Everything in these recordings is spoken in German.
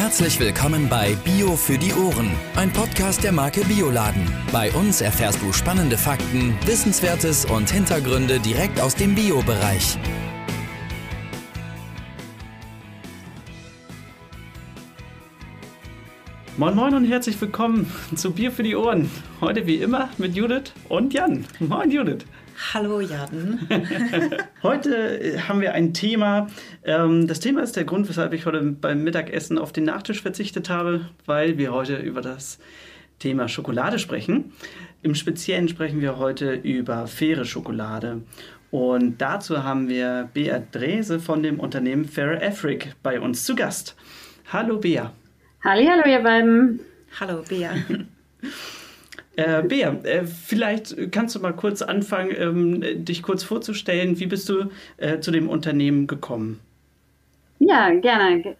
Herzlich willkommen bei Bio für die Ohren, ein Podcast der Marke Bioladen. Bei uns erfährst du spannende Fakten, Wissenswertes und Hintergründe direkt aus dem Bio-Bereich. Moin Moin und herzlich willkommen zu Bier für die Ohren. Heute wie immer mit Judith und Jan. Moin Judith. Hallo Jan. heute äh, haben wir ein Thema. Ähm, das Thema ist der Grund, weshalb ich heute beim Mittagessen auf den Nachtisch verzichtet habe, weil wir heute über das Thema Schokolade sprechen. Im Speziellen sprechen wir heute über faire Schokolade. Und dazu haben wir Bea Drese von dem Unternehmen Fair Afric bei uns zu Gast. Hallo Bea. Hallo, hallo ihr beiden. Hallo Bea. Äh, Bea, äh, vielleicht kannst du mal kurz anfangen, ähm, dich kurz vorzustellen. Wie bist du äh, zu dem Unternehmen gekommen? Ja, gerne.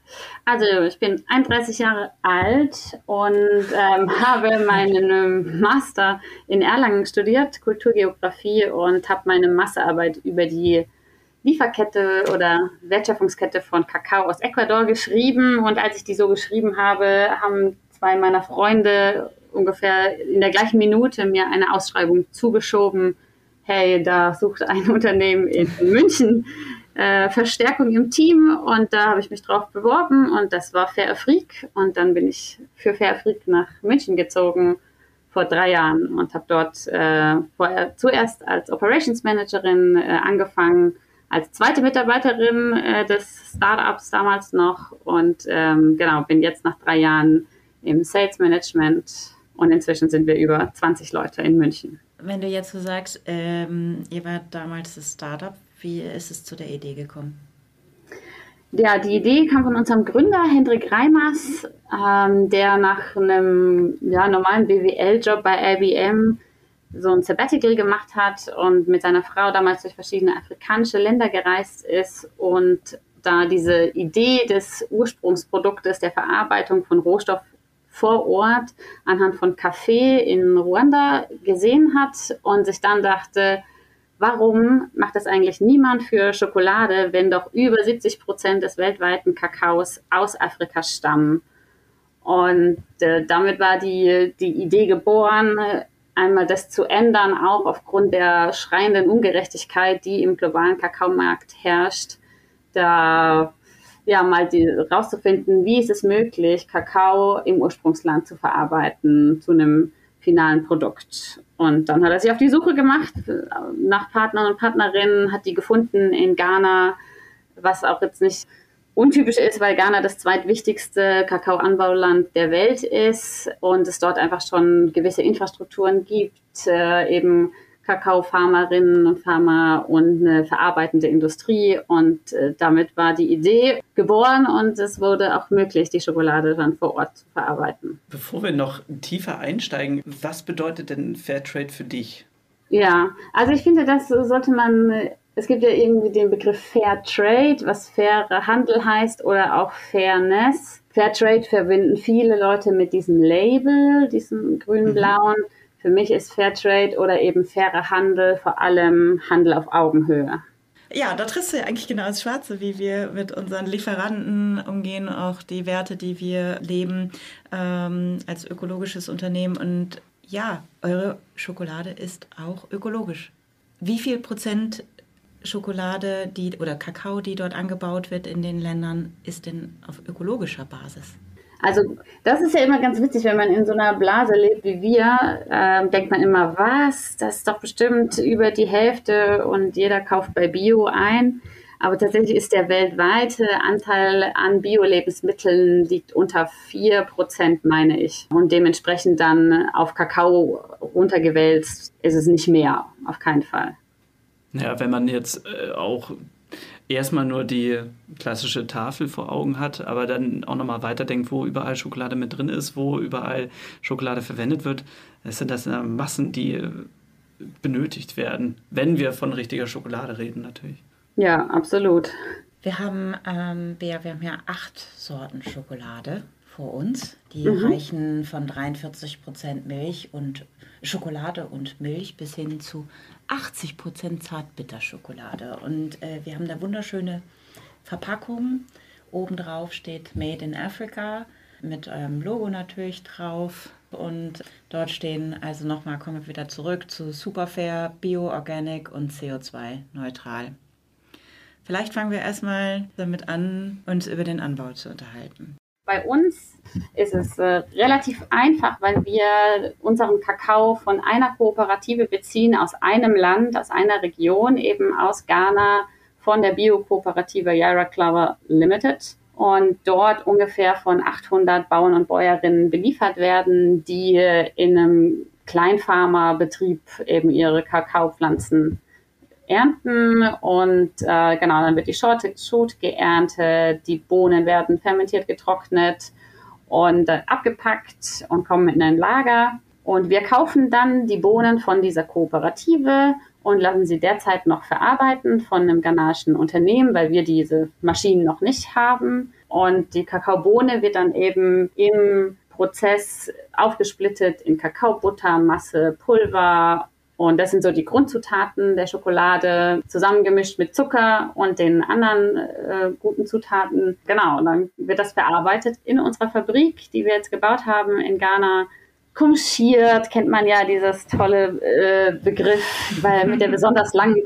Also ich bin 31 Jahre alt und ähm, habe meinen Master in Erlangen studiert, Kulturgeografie und habe meine Masterarbeit über die Lieferkette oder Wertschöpfungskette von Kakao aus Ecuador geschrieben. Und als ich die so geschrieben habe, haben zwei meiner Freunde ungefähr in der gleichen Minute mir eine Ausschreibung zugeschoben. Hey, da sucht ein Unternehmen in München äh, Verstärkung im Team und da habe ich mich drauf beworben und das war Fair Afrik und dann bin ich für Fair Afrik nach München gezogen vor drei Jahren und habe dort äh, vorher, zuerst als Operations Managerin äh, angefangen, als zweite Mitarbeiterin äh, des Startups damals noch und ähm, genau bin jetzt nach drei Jahren im Sales Management und inzwischen sind wir über 20 Leute in München. Wenn du jetzt so sagst, ähm, ihr wart damals das Startup, wie ist es zu der Idee gekommen? Ja, die Idee kam von unserem Gründer Hendrik Reimers, ähm, der nach einem ja, normalen BWL-Job bei IBM so ein Sabbatical gemacht hat und mit seiner Frau damals durch verschiedene afrikanische Länder gereist ist und da diese Idee des Ursprungsproduktes der Verarbeitung von Rohstoff vor Ort anhand von Kaffee in Ruanda gesehen hat und sich dann dachte, warum macht das eigentlich niemand für Schokolade, wenn doch über 70 Prozent des weltweiten Kakaos aus Afrika stammen? Und äh, damit war die, die Idee geboren, einmal das zu ändern, auch aufgrund der schreienden Ungerechtigkeit, die im globalen Kakaomarkt herrscht. Da ja, mal die, rauszufinden, wie ist es möglich, Kakao im Ursprungsland zu verarbeiten zu einem finalen Produkt. Und dann hat er sich auf die Suche gemacht nach Partnern und Partnerinnen, hat die gefunden in Ghana, was auch jetzt nicht untypisch ist, weil Ghana das zweitwichtigste Kakaoanbauland der Welt ist und es dort einfach schon gewisse Infrastrukturen gibt, äh, eben Kakaofarmerinnen und Farmer und eine verarbeitende Industrie. Und äh, damit war die Idee geboren und es wurde auch möglich, die Schokolade dann vor Ort zu verarbeiten. Bevor wir noch tiefer einsteigen, was bedeutet denn Fairtrade für dich? Ja, also ich finde, das sollte man es gibt ja irgendwie den Begriff Fair Trade, was faire Handel heißt, oder auch Fairness. Fair Trade verbinden viele Leute mit diesem Label, diesem grün-blauen. Mhm. Für mich ist Fairtrade oder eben fairer Handel vor allem Handel auf Augenhöhe. Ja, da triffst du ja eigentlich genau das Schwarze, wie wir mit unseren Lieferanten umgehen, auch die Werte, die wir leben ähm, als ökologisches Unternehmen. Und ja, eure Schokolade ist auch ökologisch. Wie viel Prozent Schokolade die, oder Kakao, die dort angebaut wird in den Ländern, ist denn auf ökologischer Basis? Also das ist ja immer ganz witzig, wenn man in so einer Blase lebt wie wir, äh, denkt man immer, was, das ist doch bestimmt über die Hälfte und jeder kauft bei Bio ein. Aber tatsächlich ist der weltweite Anteil an Bio-Lebensmitteln liegt unter 4%, meine ich. Und dementsprechend dann auf Kakao runtergewälzt ist es nicht mehr, auf keinen Fall. Ja, wenn man jetzt äh, auch erstmal nur die klassische Tafel vor Augen hat, aber dann auch nochmal weiterdenkt, wo überall Schokolade mit drin ist, wo überall Schokolade verwendet wird, das sind das Massen, die benötigt werden, wenn wir von richtiger Schokolade reden natürlich. Ja, absolut. Wir haben, ähm, wir, wir haben ja acht Sorten Schokolade vor uns. Die mhm. reichen von 43 Prozent Milch und Schokolade und Milch bis hin zu 80 Prozent Zartbitterschokolade. Und äh, wir haben da wunderschöne Verpackungen Obendrauf steht Made in Africa mit eurem Logo natürlich drauf. Und dort stehen, also nochmal kommen wir wieder zurück zu Superfair, Bio, Organic und CO2-neutral. Vielleicht fangen wir erstmal damit an, uns über den Anbau zu unterhalten. Bei uns ist es äh, relativ einfach, weil wir unseren Kakao von einer Kooperative beziehen aus einem Land, aus einer Region, eben aus Ghana von der Bio-Kooperative Yara Clover Limited. Und dort ungefähr von 800 Bauern und Bäuerinnen beliefert werden, die in einem Kleinfarmerbetrieb eben ihre Kakaopflanzen ernten und äh, genau, dann wird die Schote, Schote geerntet, die Bohnen werden fermentiert, getrocknet und äh, abgepackt und kommen in ein Lager. Und wir kaufen dann die Bohnen von dieser Kooperative und lassen sie derzeit noch verarbeiten von einem ghanaischen Unternehmen, weil wir diese Maschinen noch nicht haben. Und die Kakaobohne wird dann eben im Prozess aufgesplittet in Kakaobutter, Masse, Pulver und das sind so die Grundzutaten der Schokolade, zusammengemischt mit Zucker und den anderen äh, guten Zutaten. Genau, und dann wird das verarbeitet in unserer Fabrik, die wir jetzt gebaut haben in Ghana. Conchiert, kennt man ja dieses tolle äh, Begriff, weil mit der besonders langen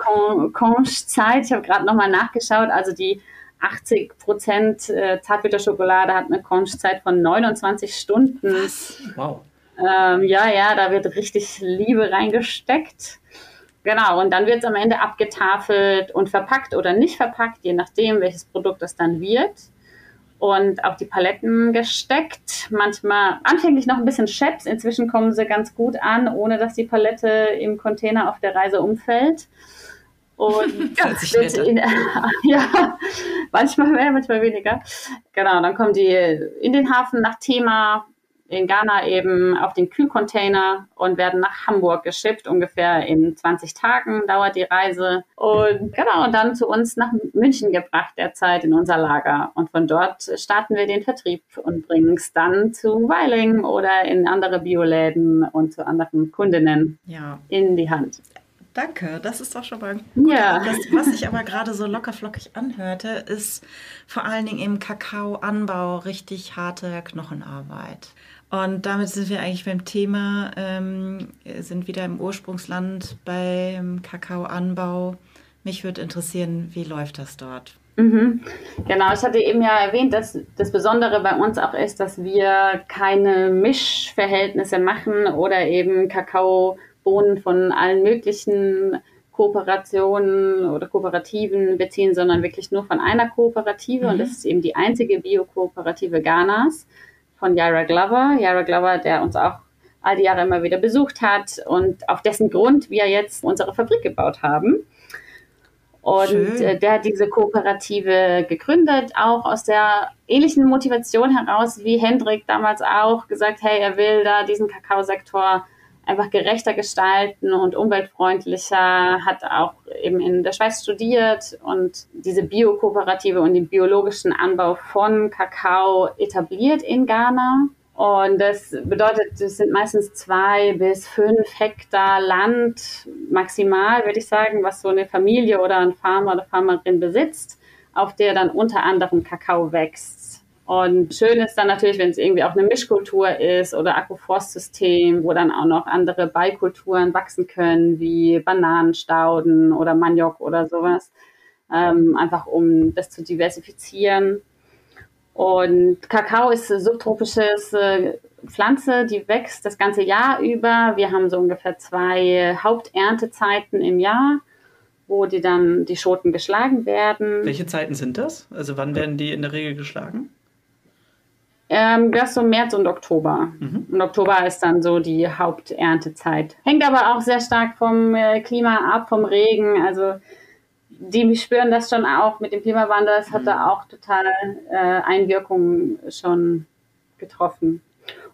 Conch-Zeit, ich habe gerade nochmal nachgeschaut, also die 80 Prozent äh, Zartbitterschokolade hat eine Conch-Zeit von 29 Stunden. Wow. Ähm, ja, ja, da wird richtig Liebe reingesteckt. Genau, und dann wird es am Ende abgetafelt und verpackt oder nicht verpackt, je nachdem, welches Produkt es dann wird. Und auf die Paletten gesteckt. Manchmal anfänglich noch ein bisschen Scheps, inzwischen kommen sie ganz gut an, ohne dass die Palette im Container auf der Reise umfällt. Und in, ja, manchmal mehr, manchmal weniger. Genau, dann kommen die in den Hafen nach Thema, in Ghana eben auf den Kühlcontainer und werden nach Hamburg geschippt. Ungefähr in 20 Tagen dauert die Reise. Und genau, und dann zu uns nach München gebracht derzeit in unser Lager. Und von dort starten wir den Vertrieb und bringen es dann zu Weiling oder in andere Bioläden und zu anderen Kundinnen ja. in die Hand. Danke, das ist doch schon mal gut. Ja. Das, was sich aber gerade so lockerflockig anhörte, ist vor allen Dingen im Kakaoanbau richtig harte Knochenarbeit. Und damit sind wir eigentlich beim Thema, ähm, sind wieder im Ursprungsland beim Kakaoanbau. Mich würde interessieren, wie läuft das dort? Mhm. Genau, ich hatte eben ja erwähnt, dass das Besondere bei uns auch ist, dass wir keine Mischverhältnisse machen oder eben Kakaobohnen von allen möglichen Kooperationen oder Kooperativen beziehen, sondern wirklich nur von einer Kooperative mhm. und das ist eben die einzige Bio-Kooperative Ghanas von Yara Glover. Yara Glover, der uns auch all die Jahre immer wieder besucht hat und auf dessen Grund wir jetzt unsere Fabrik gebaut haben. Und äh, der hat diese Kooperative gegründet, auch aus der ähnlichen Motivation heraus wie Hendrik damals auch gesagt, hey, er will da diesen Kakaosektor einfach gerechter gestalten und umweltfreundlicher, hat auch eben in der Schweiz studiert und diese Bio-Kooperative und den biologischen Anbau von Kakao etabliert in Ghana. Und das bedeutet, es sind meistens zwei bis fünf Hektar Land maximal, würde ich sagen, was so eine Familie oder ein Farmer oder Farmerin besitzt, auf der dann unter anderem Kakao wächst. Und schön ist dann natürlich, wenn es irgendwie auch eine Mischkultur ist oder Agroforstsystem, wo dann auch noch andere Beikulturen wachsen können, wie Bananenstauden oder Maniok oder sowas. Ähm, einfach um das zu diversifizieren. Und Kakao ist eine subtropische äh, Pflanze, die wächst das ganze Jahr über. Wir haben so ungefähr zwei Haupterntezeiten im Jahr wo die dann die Schoten geschlagen werden. Welche Zeiten sind das? Also wann werden die in der Regel geschlagen? Ähm, das so März und Oktober. Mhm. Und Oktober ist dann so die Haupterntezeit. Hängt aber auch sehr stark vom äh, Klima ab, vom Regen. Also die spüren das schon auch mit dem Klimawandel. Das hat mhm. da auch total äh, Einwirkungen schon getroffen.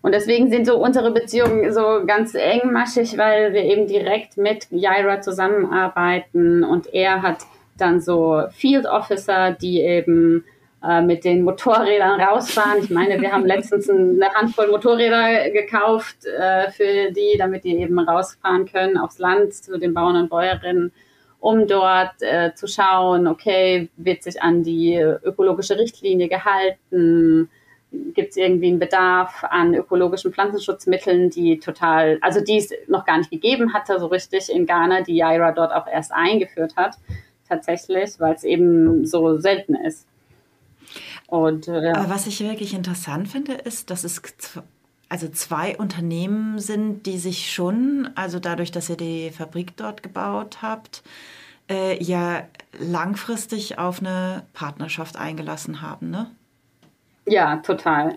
Und deswegen sind so unsere Beziehungen so ganz engmaschig, weil wir eben direkt mit Jaira zusammenarbeiten und er hat dann so Field Officer, die eben äh, mit den Motorrädern rausfahren. Ich meine, wir haben letztens eine Handvoll Motorräder gekauft äh, für die, damit die eben rausfahren können aufs Land zu den Bauern und Bäuerinnen um dort äh, zu schauen, okay, wird sich an die ökologische Richtlinie gehalten? Gibt es irgendwie einen Bedarf an ökologischen Pflanzenschutzmitteln, die total, also die es noch gar nicht gegeben hatte, so richtig in Ghana, die Yaira dort auch erst eingeführt hat, tatsächlich, weil es eben so selten ist. Und, äh, Aber was ich wirklich interessant finde, ist, dass es also zwei Unternehmen sind, die sich schon, also dadurch, dass ihr die Fabrik dort gebaut habt, äh, ja langfristig auf eine Partnerschaft eingelassen haben, ne? Ja, total.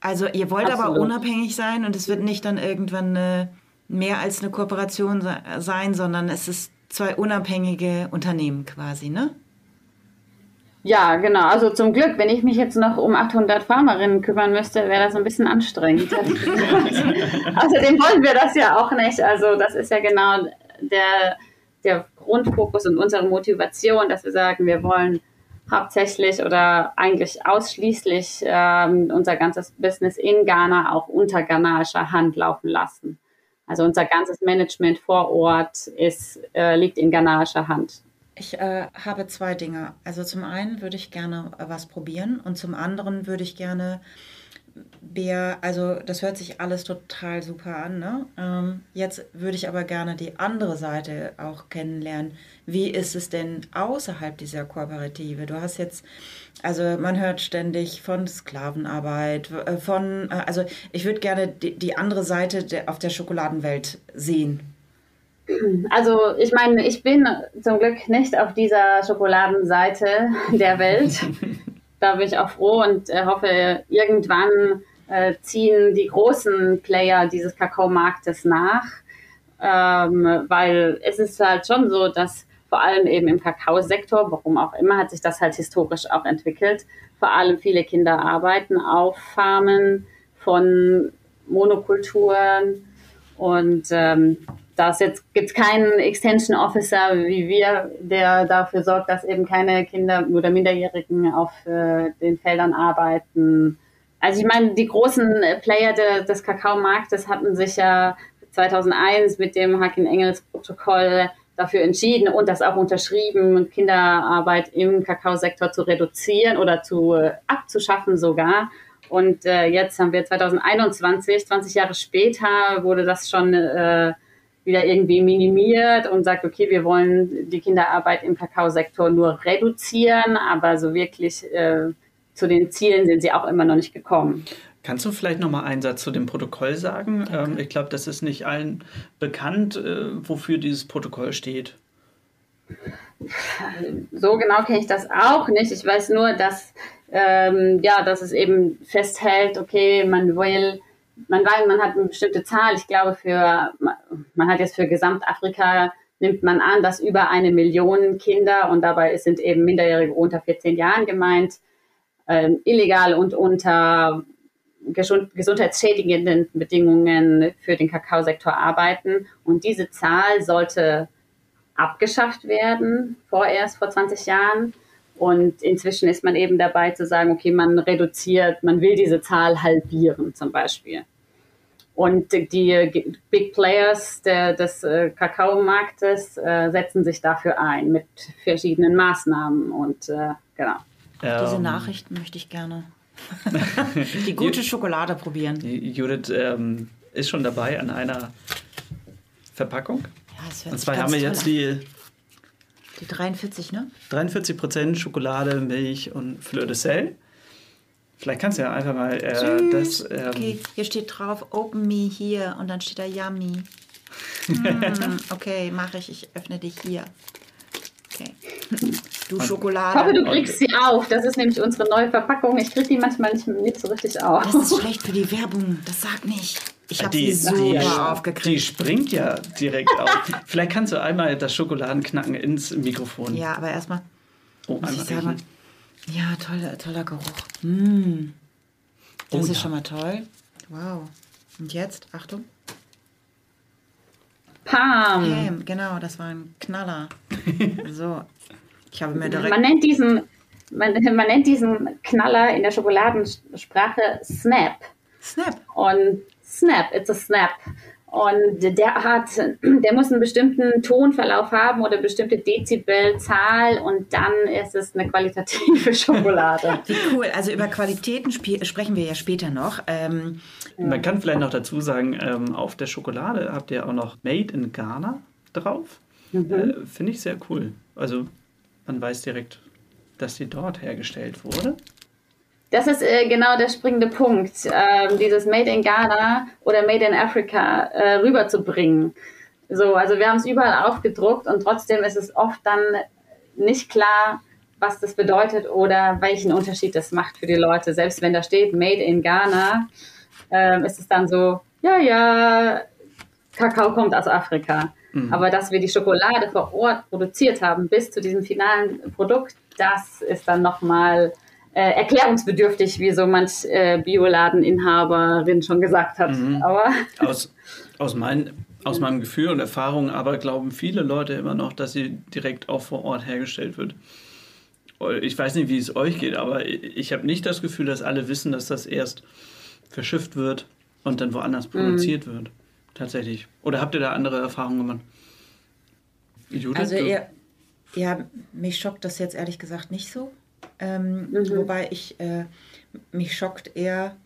Also ihr wollt Absolut. aber unabhängig sein und es wird nicht dann irgendwann eine, mehr als eine Kooperation sein, sondern es ist zwei unabhängige Unternehmen quasi, ne? Ja, genau. Also zum Glück, wenn ich mich jetzt noch um 800 Farmerinnen kümmern müsste, wäre das ein bisschen anstrengend. Außerdem wollen wir das ja auch nicht. Also das ist ja genau der, der Grundfokus und unsere Motivation, dass wir sagen, wir wollen hauptsächlich oder eigentlich ausschließlich ähm, unser ganzes Business in Ghana auch unter ghanaischer Hand laufen lassen. Also unser ganzes Management vor Ort ist, äh, liegt in ghanaischer Hand. Ich äh, habe zwei Dinge. Also zum einen würde ich gerne äh, was probieren und zum anderen würde ich gerne Bär, also das hört sich alles total super an. Ne? Ähm, jetzt würde ich aber gerne die andere Seite auch kennenlernen. Wie ist es denn außerhalb dieser Kooperative? Du hast jetzt, also man hört ständig von Sklavenarbeit, äh, von, äh, also ich würde gerne die, die andere Seite auf der Schokoladenwelt sehen. Also ich meine, ich bin zum Glück nicht auf dieser Schokoladenseite der Welt. da bin ich auch froh und äh, hoffe, irgendwann äh, ziehen die großen Player dieses Kakaomarktes nach. Ähm, weil es ist halt schon so, dass vor allem eben im Kakaosektor, warum auch immer, hat sich das halt historisch auch entwickelt. Vor allem viele Kinder arbeiten auf Farmen von Monokulturen und ähm, da jetzt gibt keinen Extension Officer wie wir, der dafür sorgt, dass eben keine Kinder oder Minderjährigen auf äh, den Feldern arbeiten. Also ich meine, die großen Player de, des Kakaomarktes hatten sich ja 2001 mit dem Hakin-Engels-Protokoll dafür entschieden und das auch unterschrieben, Kinderarbeit im Kakaosektor zu reduzieren oder zu äh, abzuschaffen sogar. Und äh, jetzt haben wir 2021, 20 Jahre später, wurde das schon äh, wieder irgendwie minimiert und sagt, okay, wir wollen die Kinderarbeit im Kakaosektor nur reduzieren, aber so wirklich äh, zu den Zielen sind sie auch immer noch nicht gekommen. Kannst du vielleicht noch mal einen Satz zu dem Protokoll sagen? Ähm, ich glaube, das ist nicht allen bekannt, äh, wofür dieses Protokoll steht. So genau kenne ich das auch nicht. Ich weiß nur, dass, ähm, ja, dass es eben festhält, okay, man will man weiß, man hat eine bestimmte Zahl. Ich glaube, für, man hat jetzt für Gesamtafrika nimmt man an, dass über eine Million Kinder und dabei sind eben Minderjährige unter 14 Jahren gemeint, äh, illegal und unter gesundheitsschädigenden Bedingungen für den Kakaosektor arbeiten. Und diese Zahl sollte abgeschafft werden, vorerst vor 20 Jahren. Und inzwischen ist man eben dabei zu sagen, okay, man reduziert, man will diese Zahl halbieren zum Beispiel. Und die Big Players der, des äh, Kakaomarktes äh, setzen sich dafür ein mit verschiedenen Maßnahmen und äh, genau. Ähm, Diese Nachrichten möchte ich gerne. die gute Schokolade probieren. Judith ähm, ist schon dabei an einer Verpackung. Ja, das Und zwar haben wir jetzt die die 43, ne? 43 Prozent Schokolade, Milch und Fleur de Sel. Vielleicht kannst du ja einfach mal äh, das. Ähm okay, hier steht drauf Open Me hier und dann steht da Yummy. hm, okay, mache ich. Ich öffne dich hier. Okay. Du Schokolade. Ich hoffe, du kriegst sie auf. Das ist nämlich unsere neue Verpackung. Ich kriege die manchmal nicht, nicht so richtig auf. Das ist schlecht für die Werbung. Das sag nicht. Ich habe sie so die, aufgekriegt. Die springt ja direkt auf. Vielleicht kannst du einmal das Schokoladenknacken ins Mikrofon. Ja, aber erstmal oh, muss ich sagen, ja, toller, toller Geruch. Mm. Das oh, ist ja. schon mal toll. Wow. Und jetzt, Achtung. Pam. Pam, genau, das war ein Knaller. so. Ich habe mir direkt. Man nennt diesen, man, man nennt diesen Knaller in der Schokoladensprache Snap. Snap. Und Snap, it's a Snap. Und der hat, der muss einen bestimmten Tonverlauf haben oder eine bestimmte Dezibelzahl und dann ist es eine qualitative Schokolade. Wie cool. Also über Qualitäten sprechen wir ja später noch. Ähm, Man kann vielleicht noch dazu sagen, ähm, auf der Schokolade habt ihr auch noch Made in Ghana drauf. Mhm. Äh, Finde ich sehr cool. Also man weiß direkt, dass die dort hergestellt wurde. Das ist äh, genau der springende Punkt, äh, dieses Made in Ghana oder Made in Africa äh, rüberzubringen. So, also wir haben es überall aufgedruckt und trotzdem ist es oft dann nicht klar, was das bedeutet oder welchen Unterschied das macht für die Leute. Selbst wenn da steht Made in Ghana, ähm, ist es dann so, ja, ja, Kakao kommt aus Afrika. Mhm. Aber dass wir die Schokolade vor Ort produziert haben bis zu diesem finalen Produkt, das ist dann nochmal äh, erklärungsbedürftig, wie so manch äh, Bioladeninhaberin schon gesagt hat. Mhm. Aber aus, aus, mein, aus meinem Gefühl und Erfahrung aber glauben viele Leute immer noch, dass sie direkt auch vor Ort hergestellt wird. Ich weiß nicht, wie es euch geht, aber ich habe nicht das Gefühl, dass alle wissen, dass das erst verschifft wird und dann woanders mhm. produziert mhm. wird. Tatsächlich. Oder habt ihr da andere Erfahrungen gemacht? Judith, also ihr, ja, mich schockt das jetzt ehrlich gesagt nicht so. Ähm, mhm. Wobei ich, äh, mich schockt eher,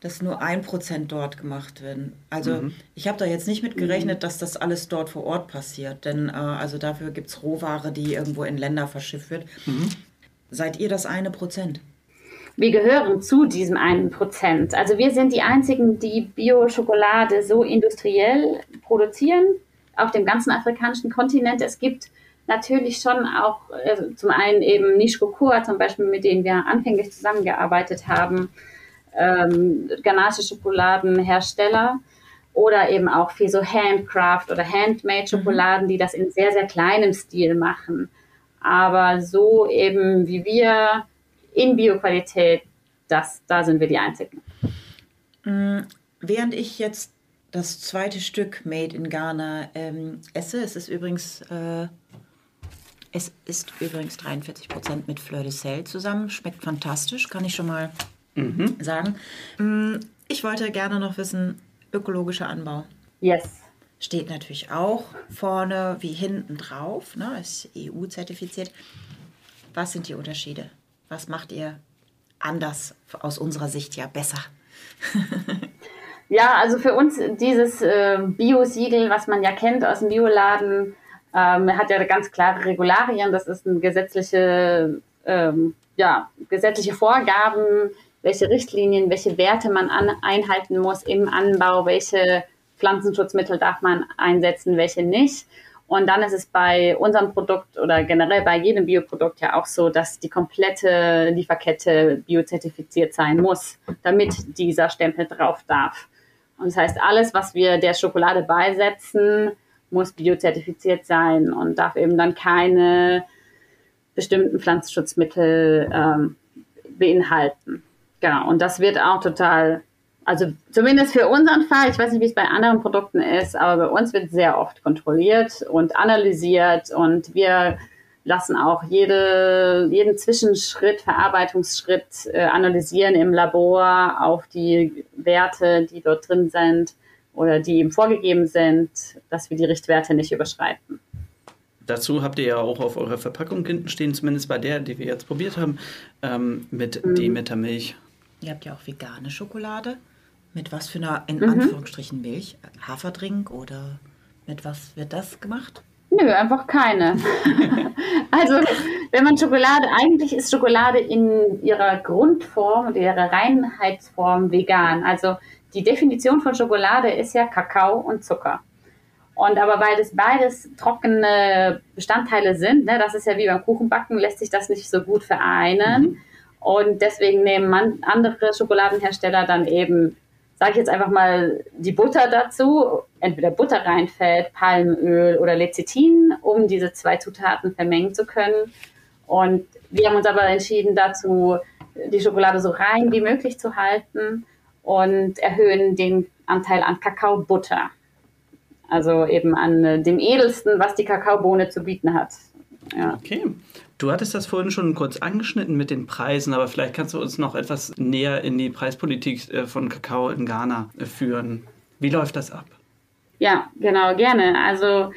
dass nur ein Prozent dort gemacht werden. Also mhm. ich habe da jetzt nicht mit gerechnet, mhm. dass das alles dort vor Ort passiert. Denn äh, also dafür gibt es Rohware, die irgendwo in Länder verschifft wird. Mhm. Seid ihr das eine Prozent? Wir gehören zu diesem einen Prozent. Also wir sind die einzigen, die Bio-Schokolade so industriell produzieren auf dem ganzen afrikanischen Kontinent. Es gibt natürlich schon auch äh, zum einen eben Niche Cocoa zum Beispiel, mit denen wir anfänglich zusammengearbeitet haben, ähm, ghanaische Schokoladenhersteller oder eben auch für so Handcraft oder Handmade Schokoladen, mhm. die das in sehr, sehr kleinem Stil machen. Aber so eben wie wir in Bioqualität, das, da sind wir die Einzigen. Mm, während ich jetzt das zweite Stück Made in Ghana ähm, esse, es ist übrigens äh, es ist übrigens 43 Prozent mit Fleur de Sel zusammen. Schmeckt fantastisch, kann ich schon mal mhm. sagen. Mm, ich wollte gerne noch wissen, ökologischer Anbau. Yes. Steht natürlich auch vorne wie hinten drauf, ne, ist EU-zertifiziert. Was sind die Unterschiede? Was macht ihr anders aus unserer Sicht ja besser? ja, also für uns dieses äh, Bio-Siegel, was man ja kennt aus dem Bioladen, ähm, er hat ja ganz klare Regularien, das ist eine gesetzliche, ähm, ja, gesetzliche Vorgaben, welche Richtlinien, welche Werte man an, einhalten muss im Anbau, welche Pflanzenschutzmittel darf man einsetzen, welche nicht. Und dann ist es bei unserem Produkt oder generell bei jedem Bioprodukt ja auch so, dass die komplette Lieferkette biozertifiziert sein muss, damit dieser Stempel drauf darf. Und das heißt, alles, was wir der Schokolade beisetzen, muss biozertifiziert sein und darf eben dann keine bestimmten Pflanzenschutzmittel ähm, beinhalten. Genau, und das wird auch total, also zumindest für unseren Fall, ich weiß nicht, wie es bei anderen Produkten ist, aber bei uns wird sehr oft kontrolliert und analysiert und wir lassen auch jede, jeden Zwischenschritt, Verarbeitungsschritt äh, analysieren im Labor auf die Werte, die dort drin sind oder die ihm vorgegeben sind, dass wir die Richtwerte nicht überschreiten. Dazu habt ihr ja auch auf eurer Verpackung hinten stehen, zumindest bei der, die wir jetzt probiert haben, ähm, mit mhm. Demeter-Milch. Ihr habt ja auch vegane Schokolade. Mit was für einer, in mhm. Anführungsstrichen, Milch? Haferdrink oder mit was wird das gemacht? Nö, einfach keine. also, wenn man Schokolade, eigentlich ist Schokolade in ihrer Grundform und ihrer Reinheitsform vegan. Also, die Definition von Schokolade ist ja Kakao und Zucker. Und aber weil das beides trockene Bestandteile sind, ne, das ist ja wie beim Kuchenbacken, lässt sich das nicht so gut vereinen. Mhm. Und deswegen nehmen man andere Schokoladenhersteller dann eben, sage ich jetzt einfach mal, die Butter dazu, entweder Butter reinfällt, Palmöl oder Lecithin, um diese zwei Zutaten vermengen zu können. Und wir haben uns aber entschieden dazu, die Schokolade so rein wie möglich zu halten und erhöhen den Anteil an Kakaobutter. Also eben an äh, dem edelsten, was die Kakaobohne zu bieten hat. Ja. Okay. Du hattest das vorhin schon kurz angeschnitten mit den Preisen, aber vielleicht kannst du uns noch etwas näher in die Preispolitik äh, von Kakao in Ghana äh, führen. Wie läuft das ab? Ja, genau, gerne. Also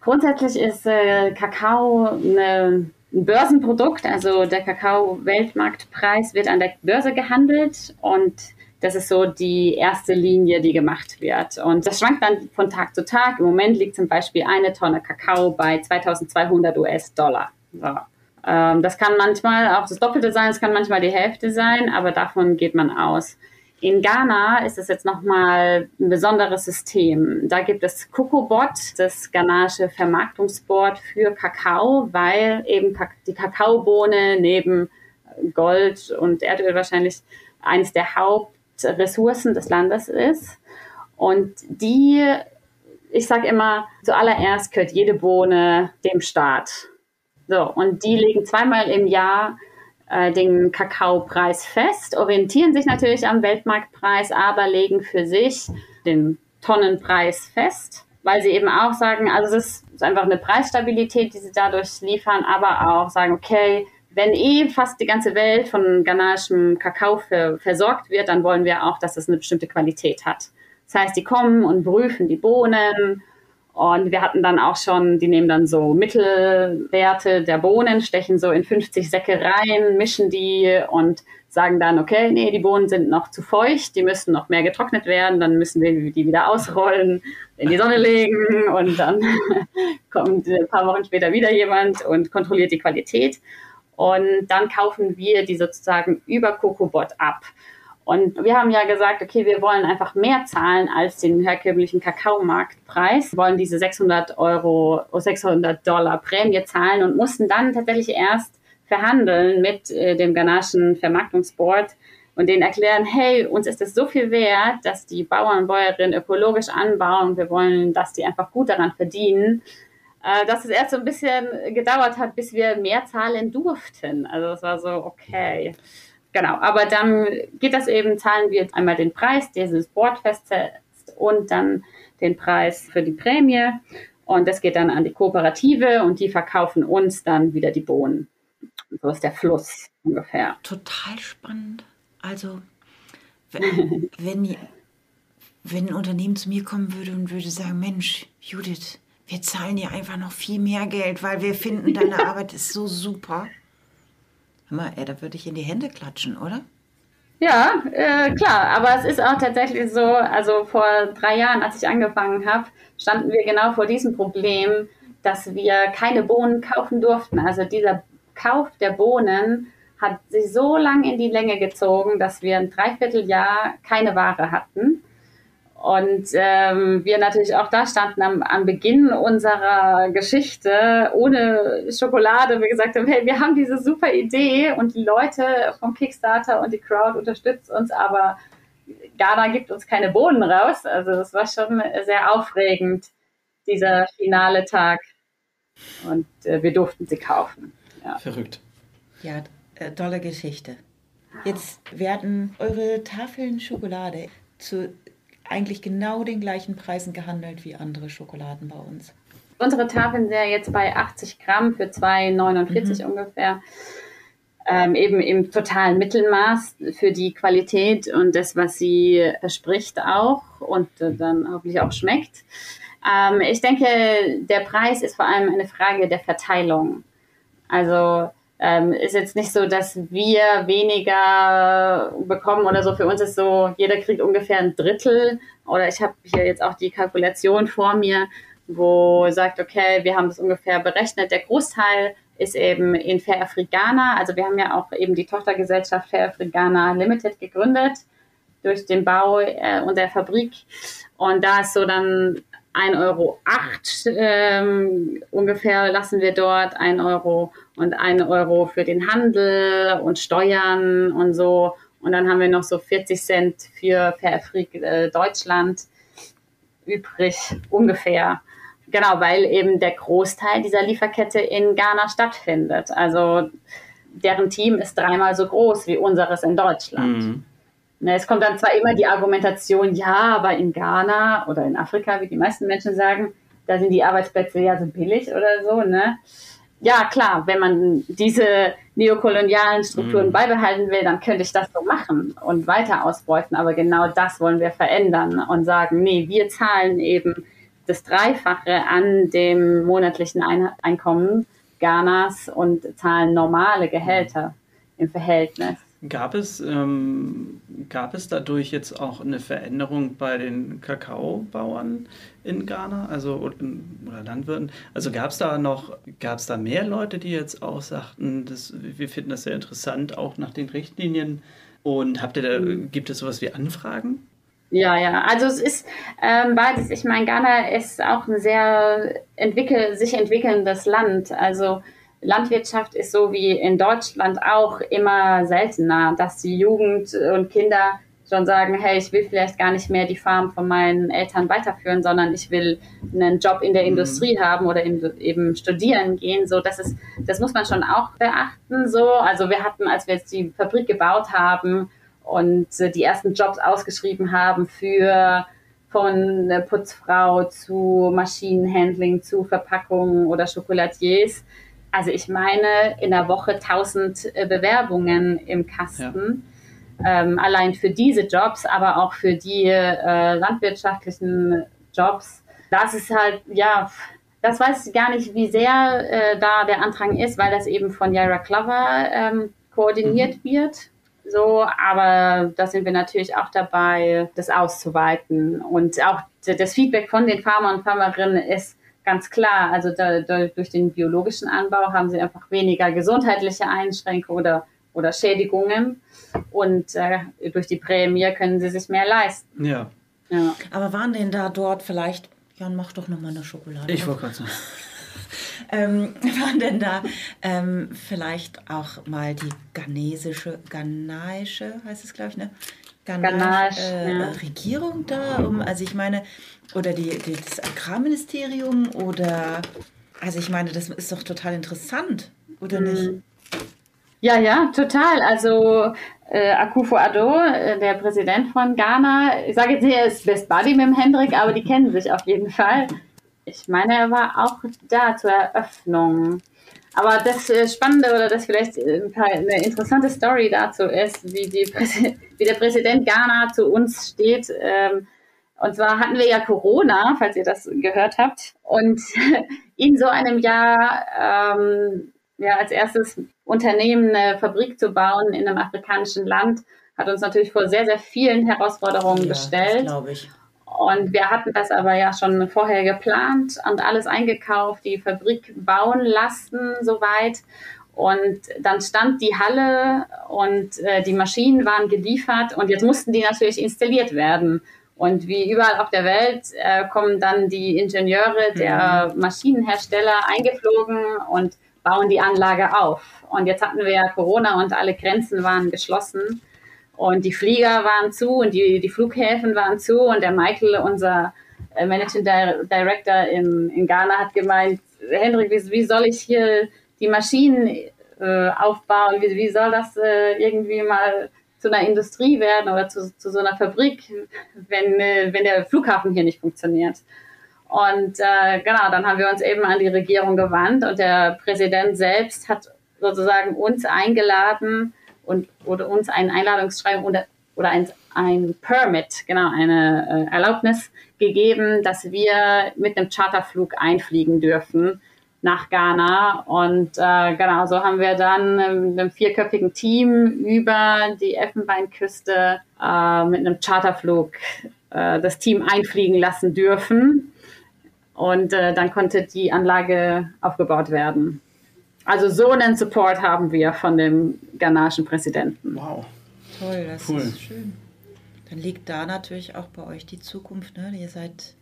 grundsätzlich ist Kakao eine, ein Börsenprodukt. Also der Kakao-Weltmarktpreis wird an der Börse gehandelt und das ist so die erste Linie, die gemacht wird. Und das schwankt dann von Tag zu Tag. Im Moment liegt zum Beispiel eine Tonne Kakao bei 2200 US-Dollar. So. Ähm, das kann manchmal auch das Doppelte sein, es kann manchmal die Hälfte sein, aber davon geht man aus. In Ghana ist es jetzt nochmal ein besonderes System. Da gibt es Kokobot, das ghanaische Vermarktungsboard für Kakao, weil eben die Kakaobohne neben Gold und Erdöl wahrscheinlich eines der Hauptressourcen des Landes ist. Und die, ich sage immer, zuallererst gehört jede Bohne dem Staat. So, und die legen zweimal im Jahr äh, den Kakaopreis fest, orientieren sich natürlich am Weltmarktpreis, aber legen für sich den Tonnenpreis fest, weil sie eben auch sagen, also es ist einfach eine Preisstabilität, die sie dadurch liefern, aber auch sagen, okay, wenn eh fast die ganze Welt von ghanaischem Kakao für, versorgt wird, dann wollen wir auch, dass es eine bestimmte Qualität hat. Das heißt, die kommen und prüfen die Bohnen und wir hatten dann auch schon, die nehmen dann so Mittelwerte der Bohnen, stechen so in 50 Säcke rein, mischen die und sagen dann, okay, nee, die Bohnen sind noch zu feucht, die müssen noch mehr getrocknet werden, dann müssen wir die wieder ausrollen, in die Sonne legen und dann kommt ein paar Wochen später wieder jemand und kontrolliert die Qualität. Und dann kaufen wir die sozusagen über CocoBot ab. Und wir haben ja gesagt, okay, wir wollen einfach mehr zahlen als den herkömmlichen Kakaomarktpreis, wir wollen diese 600 Euro, 600 Dollar Prämie zahlen und mussten dann tatsächlich erst verhandeln mit äh, dem ghanaischen Vermarktungsboard und denen erklären, hey, uns ist es so viel wert, dass die Bauern und Bäuerinnen ökologisch anbauen wir wollen, dass die einfach gut daran verdienen, äh, dass es erst so ein bisschen gedauert hat, bis wir mehr zahlen durften. Also es war so, okay. Genau, aber dann geht das eben, zahlen wir einmal den Preis, dieses Board festsetzt und dann den Preis für die Prämie. Und das geht dann an die Kooperative und die verkaufen uns dann wieder die Bohnen. So ist der Fluss ungefähr. Total spannend. Also, wenn, wenn, wenn ein Unternehmen zu mir kommen würde und würde sagen, Mensch, Judith, wir zahlen dir einfach noch viel mehr Geld, weil wir finden, deine Arbeit ist so super. Mal, ey, da würde ich in die Hände klatschen, oder? Ja, äh, klar, aber es ist auch tatsächlich so, also vor drei Jahren, als ich angefangen habe, standen wir genau vor diesem Problem, dass wir keine Bohnen kaufen durften. Also dieser Kauf der Bohnen hat sich so lang in die Länge gezogen, dass wir ein Dreivierteljahr keine Ware hatten. Und ähm, wir natürlich auch da standen am, am Beginn unserer Geschichte ohne Schokolade. Wir gesagt haben, hey, wir haben diese super Idee und die Leute vom Kickstarter und die Crowd unterstützt uns, aber Ghana gibt uns keine Bohnen raus. Also das war schon sehr aufregend, dieser finale Tag. Und äh, wir durften sie kaufen. Ja. Verrückt. Ja, äh, tolle Geschichte. Jetzt werden eure Tafeln Schokolade zu eigentlich genau den gleichen Preisen gehandelt wie andere Schokoladen bei uns. Unsere Tafeln sind ja jetzt bei 80 Gramm für 2,49 mhm. ungefähr. Ähm, eben im totalen Mittelmaß für die Qualität und das, was sie verspricht auch und äh, dann hoffentlich auch schmeckt. Ähm, ich denke, der Preis ist vor allem eine Frage der Verteilung. Also ähm, ist jetzt nicht so, dass wir weniger bekommen oder so. Für uns ist so, jeder kriegt ungefähr ein Drittel. Oder ich habe hier jetzt auch die Kalkulation vor mir, wo sagt, okay, wir haben das ungefähr berechnet. Der Großteil ist eben in Fair Africana. Also wir haben ja auch eben die Tochtergesellschaft Fair Africana Limited gegründet durch den Bau äh, und der Fabrik. Und da ist so dann 1,08 Euro ähm, ungefähr lassen wir dort, 1 Euro und 1 Euro für den Handel und Steuern und so. Und dann haben wir noch so 40 Cent für Verfrick äh, Deutschland übrig, ungefähr. Genau, weil eben der Großteil dieser Lieferkette in Ghana stattfindet. Also deren Team ist dreimal so groß wie unseres in Deutschland. Mhm. Es kommt dann zwar immer die Argumentation, ja, aber in Ghana oder in Afrika, wie die meisten Menschen sagen, da sind die Arbeitsplätze ja so billig oder so, ne? Ja, klar, wenn man diese neokolonialen Strukturen mhm. beibehalten will, dann könnte ich das so machen und weiter ausbeuten. Aber genau das wollen wir verändern und sagen, nee, wir zahlen eben das Dreifache an dem monatlichen Einkommen Ghanas und zahlen normale Gehälter im Verhältnis. Gab es, ähm, gab es dadurch jetzt auch eine Veränderung bei den Kakaobauern in Ghana, also oder Landwirten? Also gab es da noch, gab es da mehr Leute, die jetzt auch sagten, das, wir finden das sehr interessant, auch nach den Richtlinien? Und habt ihr da, mhm. gibt es sowas wie Anfragen? Ja, ja, also es ist ähm, beides. Ich meine, Ghana ist auch ein sehr entwickel, sich entwickelndes Land. Also Landwirtschaft ist so wie in Deutschland auch immer seltener, dass die Jugend und Kinder schon sagen, hey, ich will vielleicht gar nicht mehr die Farm von meinen Eltern weiterführen, sondern ich will einen Job in der mhm. Industrie haben oder eben studieren gehen. So, das ist, das muss man schon auch beachten. So, also wir hatten, als wir jetzt die Fabrik gebaut haben und die ersten Jobs ausgeschrieben haben für von Putzfrau zu Maschinenhandling zu Verpackungen oder Chocolatiers, also ich meine, in der Woche 1000 äh, Bewerbungen im Kasten. Ja. Ähm, allein für diese Jobs, aber auch für die äh, landwirtschaftlichen Jobs. Das ist halt, ja, das weiß ich gar nicht, wie sehr äh, da der Andrang ist, weil das eben von Yara Clover ähm, koordiniert mhm. wird. So, aber da sind wir natürlich auch dabei, das auszuweiten. Und auch das Feedback von den Farmern und Farmerinnen ist, Ganz klar, also da, da, durch den biologischen Anbau haben sie einfach weniger gesundheitliche Einschränkungen oder, oder Schädigungen und äh, durch die Prämie können sie sich mehr leisten. Ja. ja. Aber waren denn da dort vielleicht, Jan, mach doch nochmal eine Schokolade. Ich wollte gerade sagen. ähm, waren denn da ähm, vielleicht auch mal die ghanesische, ghanaische, heißt es glaube ich, ne? Ganache, äh, ja. Regierung da? Um, also ich meine, oder die, die, das Agrarministerium oder, also ich meine, das ist doch total interessant, oder mhm. nicht? Ja, ja, total. Also äh, Akufo Addo, äh, der Präsident von Ghana, ich sage jetzt nicht, er ist Best Buddy mit dem Hendrik, aber die kennen sich auf jeden Fall. Ich meine, er war auch da zur Eröffnung. Aber das äh, Spannende oder das vielleicht äh, eine interessante Story dazu ist, wie, die wie der Präsident Ghana zu uns steht. Ähm, und zwar hatten wir ja Corona, falls ihr das gehört habt. Und in so einem Jahr ähm, ja, als erstes Unternehmen eine Fabrik zu bauen in einem afrikanischen Land, hat uns natürlich vor sehr, sehr vielen Herausforderungen ja, gestellt. glaube ich. Und wir hatten das aber ja schon vorher geplant und alles eingekauft, die Fabrik bauen lassen soweit. Und dann stand die Halle und äh, die Maschinen waren geliefert und jetzt mussten die natürlich installiert werden. Und wie überall auf der Welt äh, kommen dann die Ingenieure der mhm. Maschinenhersteller eingeflogen und bauen die Anlage auf. Und jetzt hatten wir ja Corona und alle Grenzen waren geschlossen. Und die Flieger waren zu und die, die Flughäfen waren zu. Und der Michael, unser äh, Managing Director in, in Ghana, hat gemeint, Hendrik, wie, wie soll ich hier die Maschinen äh, aufbauen? Wie, wie soll das äh, irgendwie mal zu einer Industrie werden oder zu, zu so einer Fabrik, wenn, äh, wenn der Flughafen hier nicht funktioniert? Und äh, genau, dann haben wir uns eben an die Regierung gewandt und der Präsident selbst hat sozusagen uns eingeladen, und oder uns ein Einladungsschreiben oder, oder ein, ein Permit, genau, eine äh, Erlaubnis gegeben, dass wir mit einem Charterflug einfliegen dürfen nach Ghana. Und äh, genau, so haben wir dann mit einem vierköpfigen Team über die Elfenbeinküste äh, mit einem Charterflug äh, das Team einfliegen lassen dürfen. Und äh, dann konnte die Anlage aufgebaut werden. Also so einen Support haben wir von dem ghanaischen Präsidenten. Wow. Toll, das cool. ist schön. Dann liegt da natürlich auch bei euch die Zukunft. Ne? Ihr seid,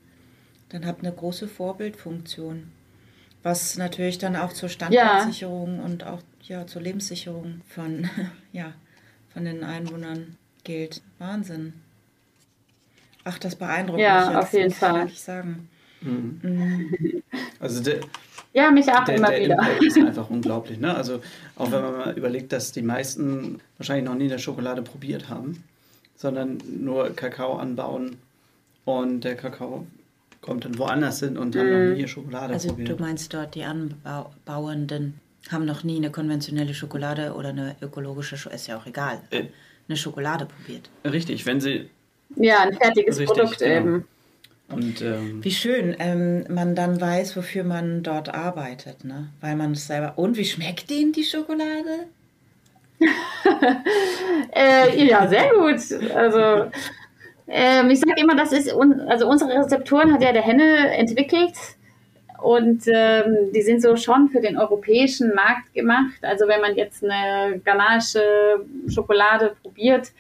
dann habt eine große Vorbildfunktion. Was natürlich dann auch zur Standardsicherung ja. und auch ja, zur Lebenssicherung von, ja, von den Einwohnern gilt. Wahnsinn. Ach, das beeindruckt ja, mich. Ja, auf jeden Fall. Ich sagen. Mhm. Mhm. Also der, ja, mich auch der, immer der wieder. Impact ist einfach unglaublich. Ne? Also auch wenn man mal überlegt, dass die meisten wahrscheinlich noch nie eine Schokolade probiert haben, sondern nur Kakao anbauen und der Kakao kommt dann woanders hin und haben mm. noch nie Schokolade also probiert. Also du meinst dort die Anbauenden? haben noch nie eine konventionelle Schokolade oder eine ökologische, Sch- ist ja auch egal, Äh. eine Schokolade probiert. Richtig, wenn sie. Ja, ein fertiges Richtig, Produkt genau. eben. Und ähm, Wie schön, ähm, man dann weiß, wofür man dort arbeitet, ne? Weil man es selber. Und wie schmeckt Ihnen die Schokolade? Äh, ja, sehr gut. Also, ähm, ich sage immer, das ist, un also unsere Rezepturen hat ja der Henne entwickelt und ähm, die sind so schon für den europäischen Markt gemacht. Also wenn man jetzt eine ghanaische Schokolade probiert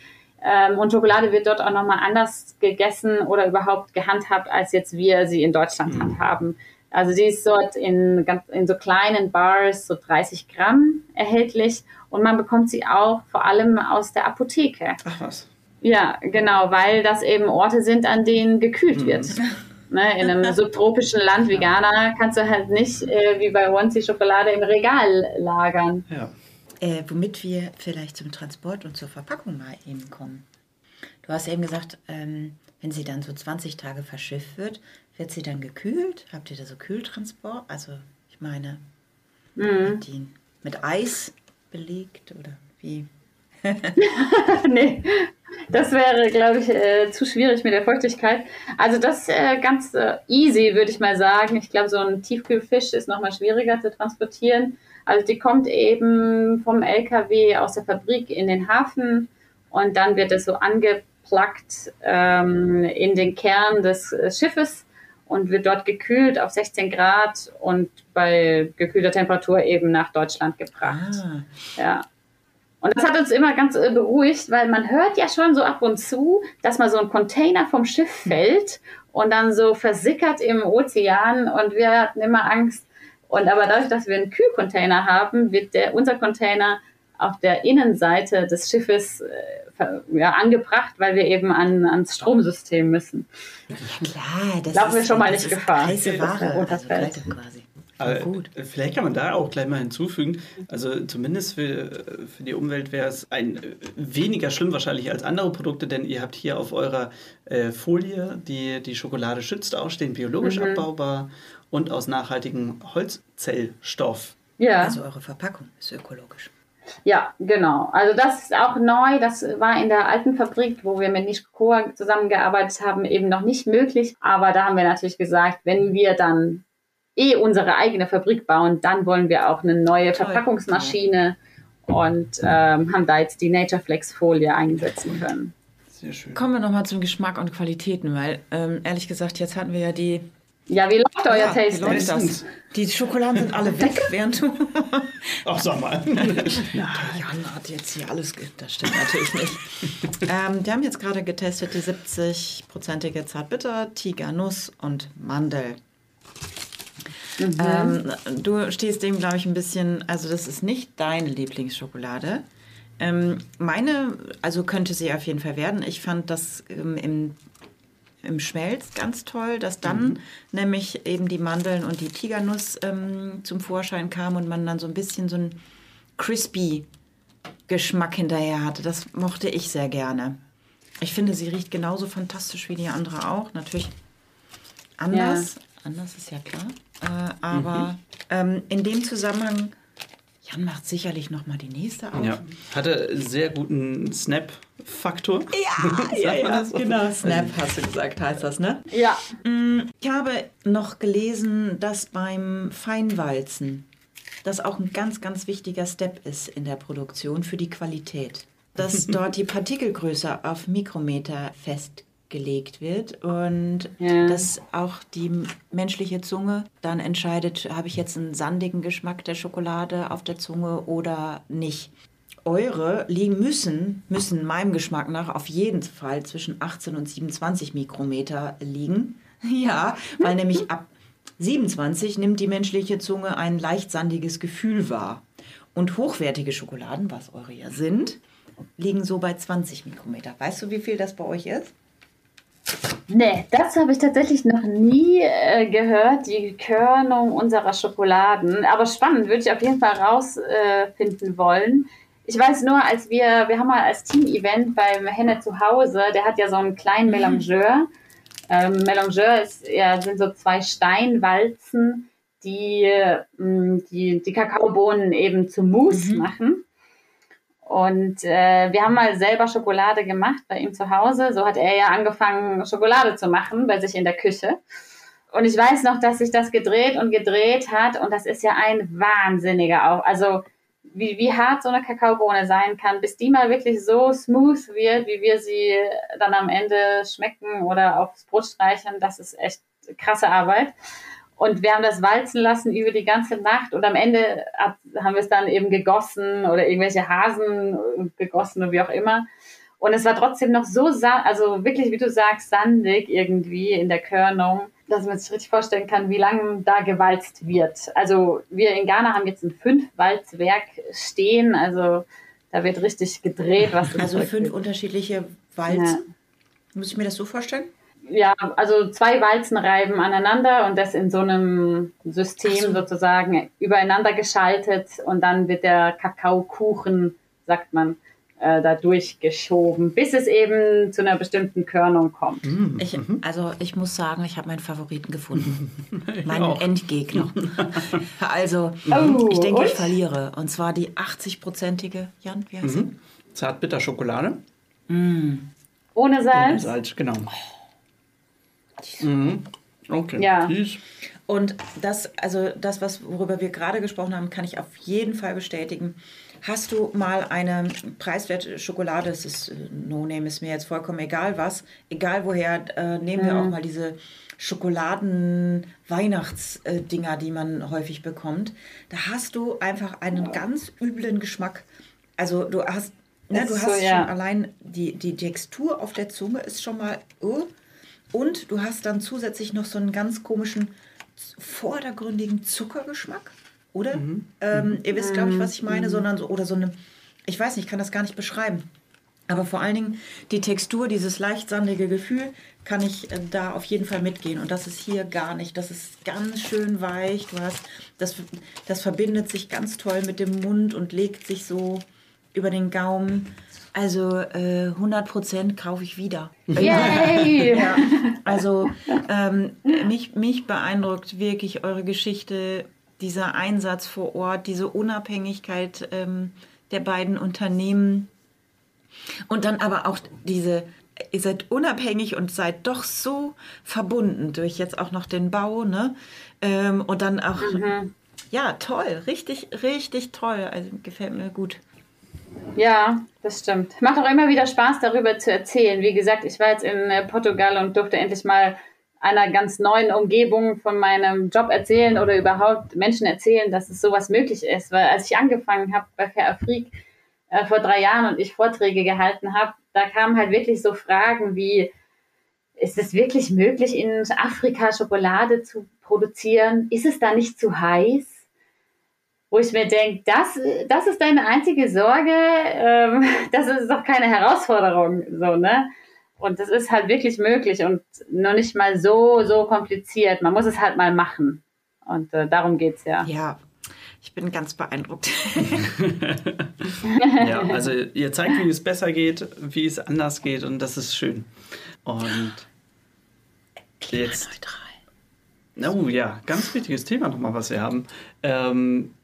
ähm, und Schokolade wird dort auch nochmal anders gegessen oder überhaupt gehandhabt, als jetzt wir sie in Deutschland handhaben. Also sie ist dort in, ganz, in so kleinen Bars, so 30 Gramm erhältlich und man bekommt sie auch vor allem aus der Apotheke. ach was. Ja, genau, weil das eben Orte sind, an denen gekühlt wird. Ne, in einem subtropischen Land wie Ghana kannst du halt nicht äh, wie bei die Schokolade im Regal lagern. Ja. Äh, womit wir vielleicht zum Transport und zur Verpackung mal eben kommen. Du hast eben gesagt, ähm, wenn sie dann so 20 Tage verschifft wird, wird sie dann gekühlt? Habt ihr da so Kühltransport? Also, ich meine, mit, die, mit Eis belegt oder wie? nee, das wäre, glaube ich, äh, zu schwierig mit der Feuchtigkeit. Also das äh, ganz äh, easy, würde ich mal sagen. Ich glaube, so ein Tiefkühlfisch ist nochmal schwieriger zu transportieren. Also die kommt eben vom LKW aus der Fabrik in den Hafen und dann wird es so angeplackt ähm, in den Kern des Schiffes und wird dort gekühlt auf 16 Grad und bei gekühlter Temperatur eben nach Deutschland gebracht. Ah, Ja. Und das hat uns immer ganz äh, beruhigt, weil man hört ja schon so ab und zu, dass mal so ein Container vom Schiff fällt und dann so versickert im Ozean und wir hatten immer Angst. Und aber dadurch, dass wir einen Kühlcontainer haben, wird der, unser Container auf der Innenseite des Schiffes äh, ja, angebracht, weil wir eben an, ans Stromsystem müssen. ja klar, das Laufen wir ist, schon mal das nicht ist Gefahr. heiße Das Ware, also runterfällt. kalte quasi. Aber gut. äh, vielleicht kann man da auch gleich mal hinzufügen, also zumindest für, für die Umwelt wäre es ein äh, weniger schlimm wahrscheinlich als andere Produkte, denn ihr habt hier auf eurer äh, Folie, die die Schokolade schützt, auch stehen biologisch abbaubar und aus nachhaltigem Holzzellstoff. Ja. Also eure Verpackung ist ökologisch. Ja, genau. Also das ist auch neu. Das war in der alten Fabrik, wo wir mit Nishikoa zusammengearbeitet haben, eben noch nicht möglich. Aber da haben wir natürlich gesagt, wenn wir dann eh unsere eigene Fabrik bauen, dann wollen wir auch eine neue Toll. Verpackungsmaschine und ähm, haben da jetzt die Natureflex-Folie einsetzen können. Sehr schön. Kommen wir nochmal zum Geschmack und Qualitäten, weil ähm, ehrlich gesagt, jetzt hatten wir ja die. Ja, wie läuft euer Ja, wie Tasting? läuft das? Die Schokoladen sind alle weg, während du. Ach, sag mal. Jan hat jetzt hier alles. Ge das stimmt natürlich nicht. ähm, wir haben jetzt gerade getestet die 70-prozentige Zartbitter, Tigernuss und Mandel. Ähm, du stehst dem, glaube ich, ein bisschen. Also, das ist nicht deine Lieblingsschokolade. Ähm, meine, also könnte sie auf jeden Fall werden. Ich fand das ähm, im im Schmelz ganz toll, dass dann nämlich eben die Mandeln und die Tigernuss ähm, zum Vorschein kamen und man dann so ein bisschen so ein crispy Geschmack hinterher hatte. Das mochte ich sehr gerne. Ich finde, sie riecht genauso fantastisch wie die andere auch. Natürlich anders. Anders ist ja klar. Äh, aber ähm, in dem Zusammenhang, Jan macht sicherlich noch mal die nächste auf. Ja, hatte sehr guten Snap-Faktor. Ja, man das? genau. Snap hast du gesagt, heißt das, ne? Ja, Ich habe noch gelesen, dass beim Feinwalzen das auch ein ganz, ganz wichtiger Step ist in der Produktion für die Qualität. Dass dort die Partikelgröße auf Mikrometer festgelegt wird und Ja. dass auch die menschliche Zunge dann entscheidet, habe ich jetzt einen sandigen Geschmack der Schokolade auf der Zunge oder nicht. Eure liegen müssen, müssen meinem Geschmack nach auf jeden Fall zwischen 18 und 27 Mikrometer liegen. Ja, weil nämlich ab 27 nimmt die menschliche Zunge ein leicht sandiges Gefühl wahr. Und hochwertige Schokoladen, was eure ja sind, liegen so bei 20 Mikrometer. Weißt du, wie viel das bei euch ist? Nee, das habe ich tatsächlich noch nie äh, gehört, die Körnung unserer Schokoladen. Aber spannend, würde ich auf jeden Fall rausfinden äh, wollen. Ich weiß nur, als wir, wir haben mal als Team-Event beim Henne zu Hause, der hat ja so einen kleinen Melangeur. Ähm, Melangeur ist, ja, sind so zwei Steinwalzen, die mh, die, die Kakaobohnen eben zu Mousse mhm. machen. Und äh, wir haben mal selber Schokolade gemacht bei ihm zu Hause. So hat er ja angefangen, Schokolade zu machen bei sich in der Küche. Und ich weiß noch, dass sich das gedreht und gedreht hat. Und das ist ja ein wahnsinniger auch. Also wie, wie hart so eine Kakaobohne sein kann, bis die mal wirklich so smooth wird, wie wir sie dann am Ende schmecken oder aufs Brot streichen, das ist echt krasse Arbeit. Und wir haben das walzen lassen über die ganze Nacht und am Ende haben wir es dann eben gegossen oder irgendwelche Hasen gegossen oder wie auch immer. Und es war trotzdem noch so, also wirklich, wie du sagst, sandig irgendwie in der Körnung dass man sich richtig vorstellen kann, wie lange da gewalzt wird. Also wir in Ghana haben jetzt ein Fünf-Walzwerk stehen, also da wird richtig gedreht. Was also fünf unterschiedliche Walzen? Ja. Muss ich mir das so vorstellen? Ja, also zwei Walzen reiben aneinander und das in so einem System so. sozusagen übereinander geschaltet und dann wird der Kakaokuchen, sagt man, äh, da durchgeschoben, bis es eben zu einer bestimmten Körnung kommt. Mhm. Ich, also ich muss sagen, ich habe meinen Favoriten gefunden. meinen auch. Endgegner. also oh, ich denke, ich verliere. Und zwar die 80-prozentige, Jan, wie heißt mhm. sie? Zartbitterschokolade. Mm. Ohne Salz? Ohne Salz, genau. Oh. Mhm. Okay. Ja. Und das, also das, was, worüber wir gerade gesprochen haben, kann ich auf jeden Fall bestätigen. Hast du mal eine preiswerte Schokolade, das ist äh, No Name, ist mir jetzt vollkommen egal was, egal woher, äh, nehmen wir mhm. auch mal diese Schokoladen-Weihnachtsdinger, die man häufig bekommt. Da hast du einfach einen ganz üblen Geschmack. Also du hast, ne, du hast so, ja. schon allein die, die Textur auf der Zunge ist schon mal uh, und du hast dann zusätzlich noch so einen ganz komischen vordergründigen Zuckergeschmack oder? Mhm. Ähm, ihr wisst, glaube ich, was ich meine, mhm. sondern so, oder so eine, ich weiß nicht, ich kann das gar nicht beschreiben. Aber vor allen Dingen die Textur, dieses leicht sandige Gefühl, kann ich äh, da auf jeden Fall mitgehen. Und das ist hier gar nicht. Das ist ganz schön weich. Du hast, das, das verbindet sich ganz toll mit dem Mund und legt sich so über den Gaumen. Also äh, 100% kaufe ich wieder. Yay! ja, also ähm, mich, mich beeindruckt wirklich eure Geschichte dieser Einsatz vor Ort, diese Unabhängigkeit ähm, der beiden Unternehmen und dann aber auch diese, ihr seid unabhängig und seid doch so verbunden durch jetzt auch noch den Bau, ne? Ähm, und dann auch, mhm. ja, toll, richtig, richtig toll. Also gefällt mir gut. Ja, das stimmt. Macht auch immer wieder Spaß, darüber zu erzählen. Wie gesagt, ich war jetzt in äh, Portugal und durfte endlich mal einer ganz neuen Umgebung von meinem Job erzählen oder überhaupt Menschen erzählen, dass es sowas möglich ist. Weil als ich angefangen habe bei Fair Afrik äh, vor drei Jahren und ich Vorträge gehalten habe, da kamen halt wirklich so Fragen wie, ist es wirklich möglich, in Afrika Schokolade zu produzieren? Ist es da nicht zu heiß? Wo ich mir denke, das, das ist deine einzige Sorge, ähm, das ist doch keine Herausforderung, so, ne? Und das ist halt wirklich möglich und noch nicht mal so, so kompliziert. Man muss es halt mal machen. Und äh, darum geht es ja. Ja, ich bin ganz beeindruckt. ja, also ihr zeigt, wie es besser geht, wie es anders geht und das ist schön. Und klimaneutral. Oh ja, ganz wichtiges Thema nochmal, was wir haben. Ähm,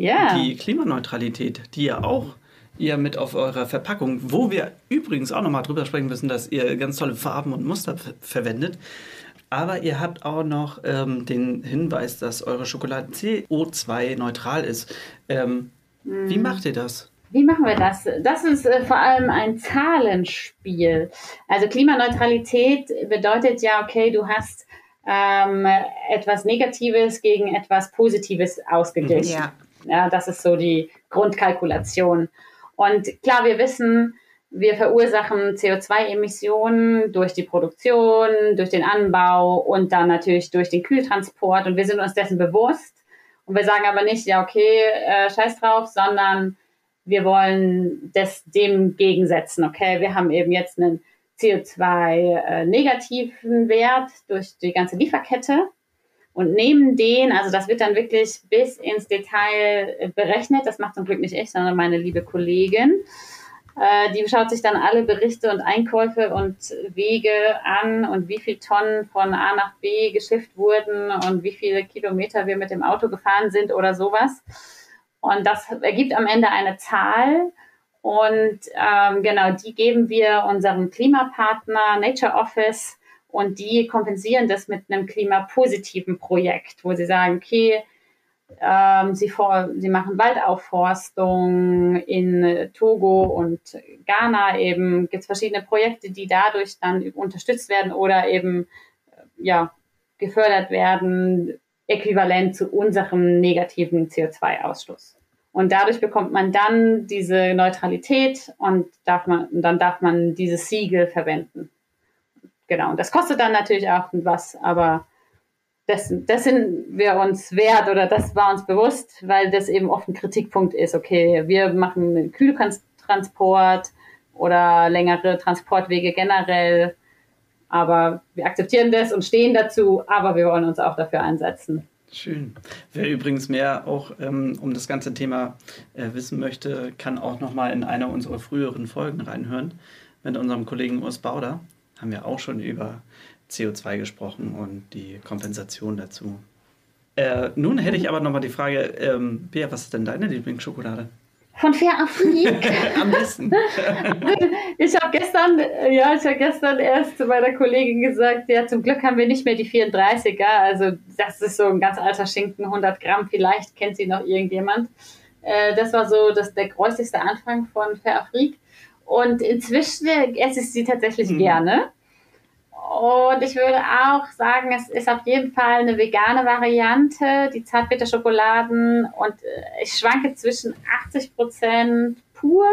ja. Die Klimaneutralität, die ja auch ihr mit auf eurer Verpackung, wo wir übrigens auch nochmal drüber sprechen müssen, dass ihr ganz tolle Farben und Muster verwendet. Aber ihr habt auch noch ähm, den Hinweis, dass eure Schokolade CO2-neutral ist. Ähm, mhm. Wie macht ihr das? Wie machen wir das? Das ist äh, vor allem ein Zahlenspiel. Also Klimaneutralität bedeutet ja, okay, du hast ähm, etwas Negatives gegen etwas Positives ausgeglichen. Ja. Ja. Das ist so die Grundkalkulation. Und klar, wir wissen, wir verursachen CO2-Emissionen durch die Produktion, durch den Anbau und dann natürlich durch den Kühltransport. Und wir sind uns dessen bewusst. Und wir sagen aber nicht, ja, okay, äh, scheiß drauf, sondern wir wollen das dem gegensetzen. Okay, wir haben eben jetzt einen CO2-negativen äh, Wert durch die ganze Lieferkette und nehmen den, also das wird dann wirklich bis ins Detail äh, berechnet, das macht zum Glück nicht ich, sondern meine liebe Kollegin. Äh, die schaut sich dann alle Berichte und Einkäufe und Wege an und wie viele Tonnen von A nach B geschifft wurden und wie viele Kilometer wir mit dem Auto gefahren sind oder sowas. Und das ergibt am Ende eine Zahl. Und ähm, genau, die geben wir unserem Klimapartner Nature Office und die kompensieren das mit einem klimapositiven Projekt, wo sie sagen, okay, ähm, sie, vor, sie machen Waldaufforstung in Togo und Ghana eben. Gibt es verschiedene Projekte, die dadurch dann unterstützt werden oder eben ja, gefördert werden, äquivalent zu unserem negativen CO2-Ausstoß. Und dadurch bekommt man dann diese Neutralität und darf man, dann darf man dieses Siegel verwenden. Genau. Und das kostet dann natürlich auch was, aber das, das sind wir uns wert oder das war uns bewusst, weil das eben oft ein Kritikpunkt ist. Okay, wir machen Kühltransport oder längere Transportwege generell, aber wir akzeptieren das und stehen dazu, aber wir wollen uns auch dafür einsetzen. Schön. Wer übrigens mehr auch ähm, um das ganze Thema äh, wissen möchte, kann auch nochmal in einer unserer früheren Folgen reinhören. Mit unserem Kollegen Urs Bauder haben wir auch schon über CO2 gesprochen und die Kompensation dazu. Äh, nun hätte ich aber nochmal die Frage, ähm, Bea, was ist denn deine Lieblingsschokolade? Von Fair Afrik. Am besten. ich habe gestern, ja, ich habe gestern erst zu meiner Kollegin gesagt, ja, zum Glück haben wir nicht mehr die 34er. Also das ist so ein ganz alter Schinken, 100 Gramm. Vielleicht kennt sie noch irgendjemand. Äh, das war so das, der gräuslichste Anfang von Fair Afrik. Und inzwischen esse ich sie tatsächlich mhm. gerne. Und ich würde auch sagen, es ist auf jeden Fall eine vegane Variante, die Zartbitterschokoladen. Und äh, ich schwanke zwischen 80% pur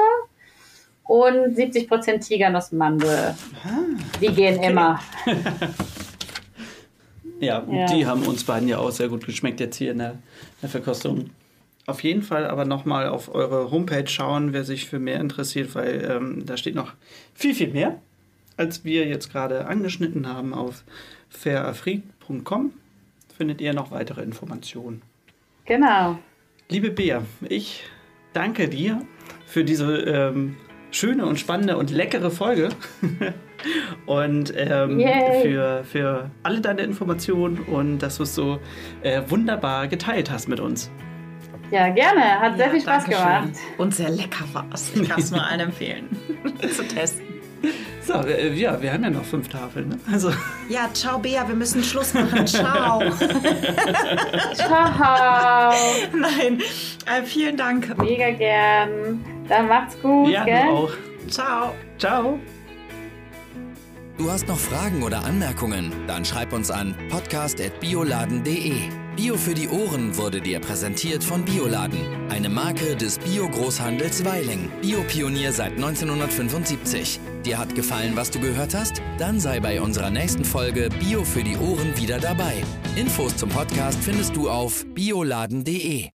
und 70% Tigernussmandel. Ah, die gehen okay. immer. ja, ja, die haben uns beiden ja auch sehr gut geschmeckt jetzt hier in der, in der Verkostung. Auf jeden Fall aber nochmal auf eure Homepage schauen, wer sich für mehr interessiert, weil ähm, da steht noch viel, viel mehr als wir jetzt gerade angeschnitten haben, auf fairafrique.com findet ihr noch weitere Informationen. Genau. Liebe Bea, ich danke dir für diese ähm, schöne und spannende und leckere Folge und ähm, für, für alle deine Informationen und dass du es so äh, wunderbar geteilt hast mit uns. Ja, gerne. Hat ja, sehr viel Spaß gemacht. Und sehr lecker war es. Ich kann es nur allen empfehlen zu testen. So, äh, ja, wir haben ja noch fünf Tafeln. Ne? Also. Ja, ciao, Bea, wir müssen Schluss machen. Ciao. ciao. Nein, äh, vielen Dank. Mega gern. Dann macht's gut. Ja, gell? du auch. Ciao. Ciao. Du hast noch Fragen oder Anmerkungen? Dann schreib uns an podcast.bioladen.de. Bio für die Ohren wurde dir präsentiert von Bioladen, eine Marke des Bio-Großhandels Weiling. Biopionier seit 1975. Dir hat gefallen, was du gehört hast? Dann sei bei unserer nächsten Folge Bio für die Ohren wieder dabei. Infos zum Podcast findest du auf bioladen.de.